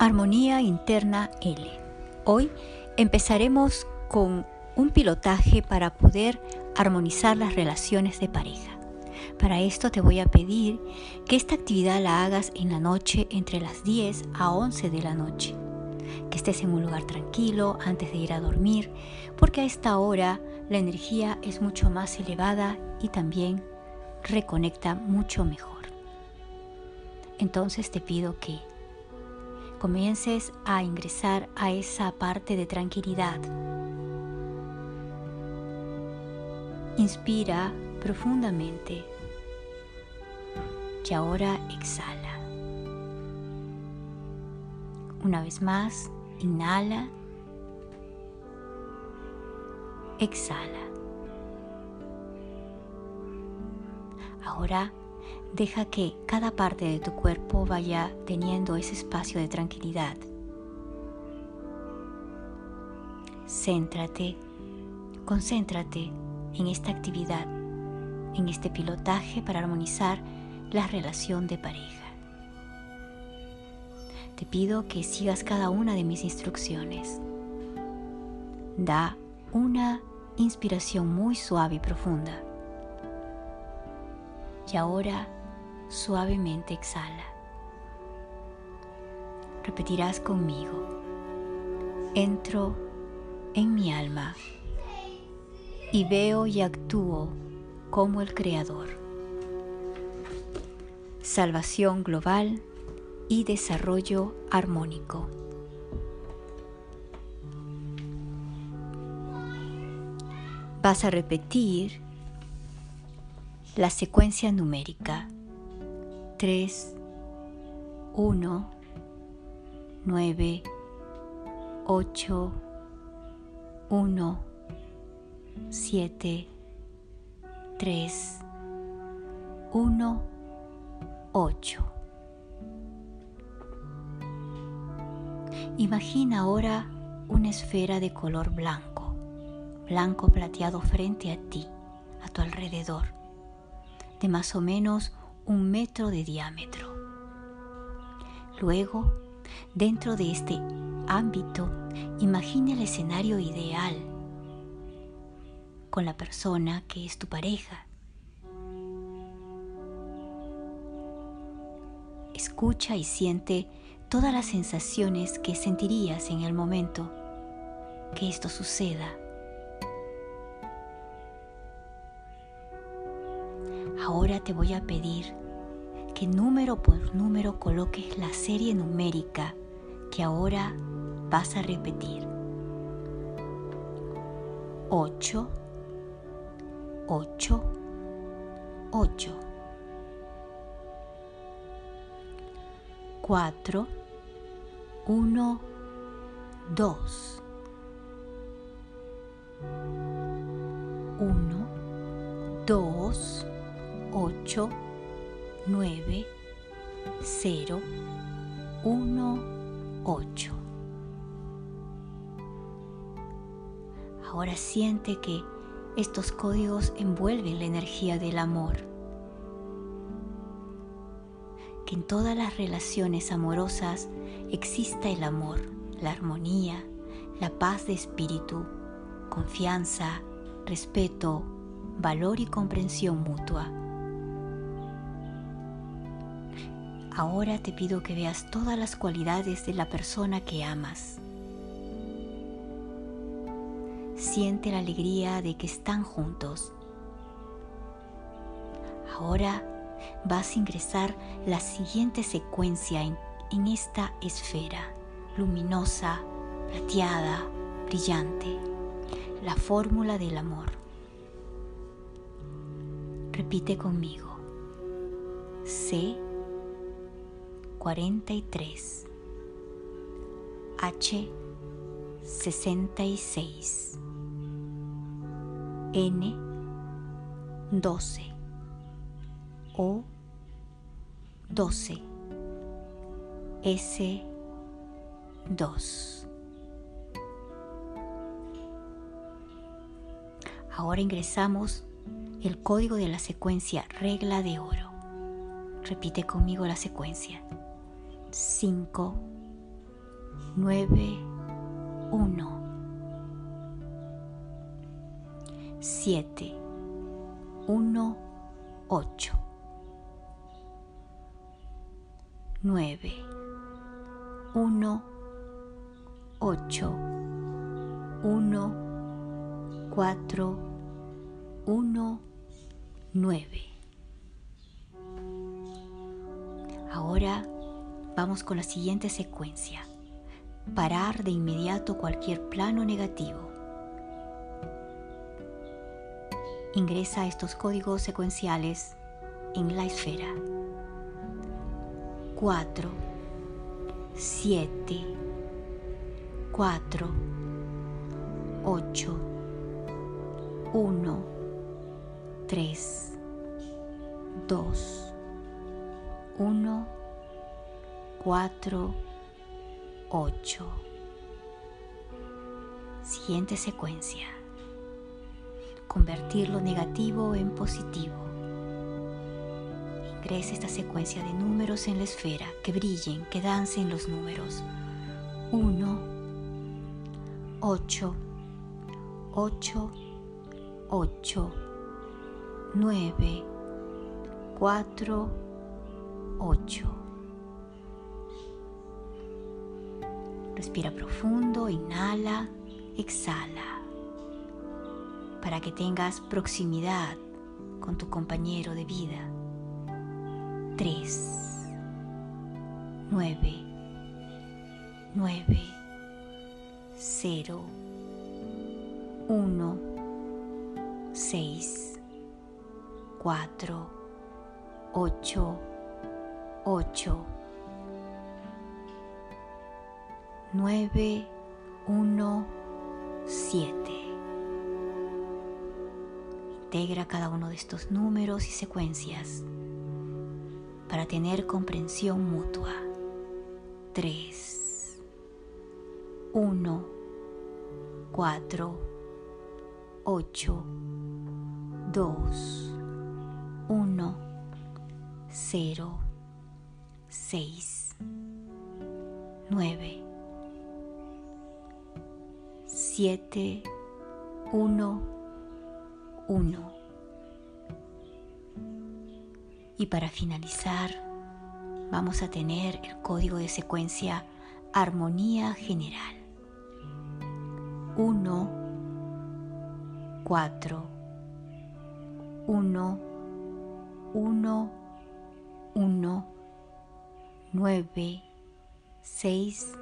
Armonía Interna L. Hoy empezaremos con un pilotaje para poder armonizar las relaciones de pareja. Para esto te voy a pedir que esta actividad la hagas en la noche entre las 10 a 11 de la noche. Que estés en un lugar tranquilo antes de ir a dormir, porque a esta hora la energía es mucho más elevada y también reconecta mucho mejor. Entonces te pido que comiences a ingresar a esa parte de tranquilidad. Inspira profundamente y ahora exhala. Una vez más, inhala, exhala. Ahora Deja que cada parte de tu cuerpo vaya teniendo ese espacio de tranquilidad. Céntrate, concéntrate en esta actividad, en este pilotaje para armonizar la relación de pareja. Te pido que sigas cada una de mis instrucciones. Da una inspiración muy suave y profunda. Y ahora suavemente exhala. Repetirás conmigo. Entro en mi alma y veo y actúo como el Creador. Salvación global y desarrollo armónico. Vas a repetir la secuencia numérica 3, 1, 9, 8, 1, 7, 3, 1, 8. Imagina ahora una esfera de color blanco, blanco plateado frente a ti, a tu alrededor, de más o menos un metro de diámetro. Luego, dentro de este ámbito, imagina el escenario ideal con la persona que es tu pareja. Escucha y siente todas las sensaciones que sentirías en el momento que esto suceda. Ahora te voy a pedir que número por número coloques la serie numérica que ahora vas a repetir. 8, 8, 8. 4, 1, 2. 1, 2, 8, 9, 0, 1, 8. Ahora siente que estos códigos envuelven la energía del amor. Que en todas las relaciones amorosas exista el amor, la armonía, la paz de espíritu, confianza, respeto, valor y comprensión mutua. Ahora te pido que veas todas las cualidades de la persona que amas. Siente la alegría de que están juntos. Ahora vas a ingresar la siguiente secuencia en, en esta esfera, luminosa, plateada, brillante, la fórmula del amor. Repite conmigo. C 43 H 66 N 12 O 12 S 2 Ahora ingresamos el código de la secuencia regla de oro. Repite conmigo la secuencia. 5, 9, 1, 7, 1, 8, 9, 1, 8, 1, 4, 1, 9. Ahora vamos con la siguiente secuencia. Parar de inmediato cualquier plano negativo. Ingresa estos códigos secuenciales en la esfera. 4, 7, 4, 8, 1, 3, 2, 1, 4, 8. Siguiente secuencia. Convertir lo negativo en positivo. Ingrese esta secuencia de números en la esfera, que brillen, que dancen los números. 1, 8, 8, 8, 9, 4, 8. Respira profundo, inhala, exhala, para que tengas proximidad con tu compañero de vida. 3, 9, 9, 0, 1, 6, 4, 8, 8, 9, 1, 7. Integra cada uno de estos números y secuencias para tener comprensión mutua. 3, 1, 4, 8, 2, 1, 0, 6, 9, 7, 1, 1. Y para finalizar, vamos a tener el código de secuencia Armonía General. 1, 4, 1, 1, 1, 9, 6,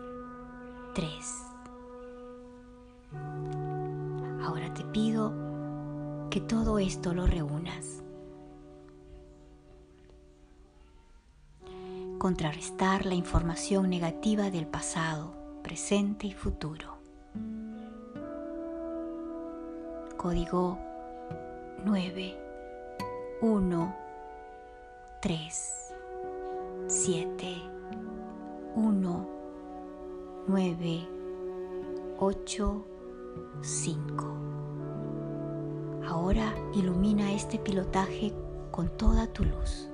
3. Ahora te pido que todo esto lo reúnas. Contrarrestar la información negativa del pasado, presente y futuro. Código 9, 1, 3, 7, 1, 9, 8, 5. Ahora ilumina este pilotaje con toda tu luz,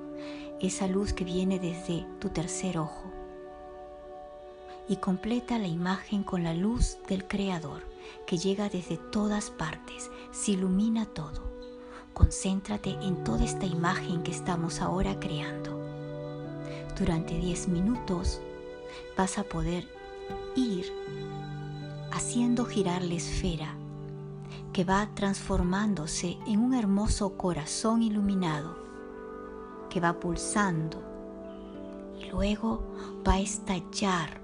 esa luz que viene desde tu tercer ojo. Y completa la imagen con la luz del Creador que llega desde todas partes, se ilumina todo. Concéntrate en toda esta imagen que estamos ahora creando. Durante 10 minutos vas a poder ir haciendo girar la esfera que va transformándose en un hermoso corazón iluminado que va pulsando y luego va a estallar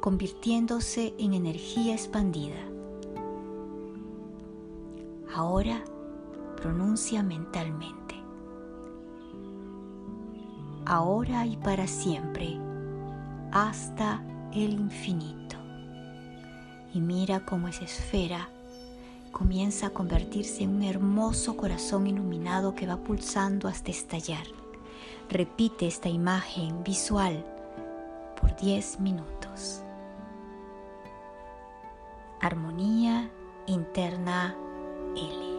convirtiéndose en energía expandida. Ahora pronuncia mentalmente. Ahora y para siempre, hasta el infinito y mira cómo esa esfera comienza a convertirse en un hermoso corazón iluminado que va pulsando hasta estallar. Repite esta imagen visual por 10 minutos. Armonía interna L.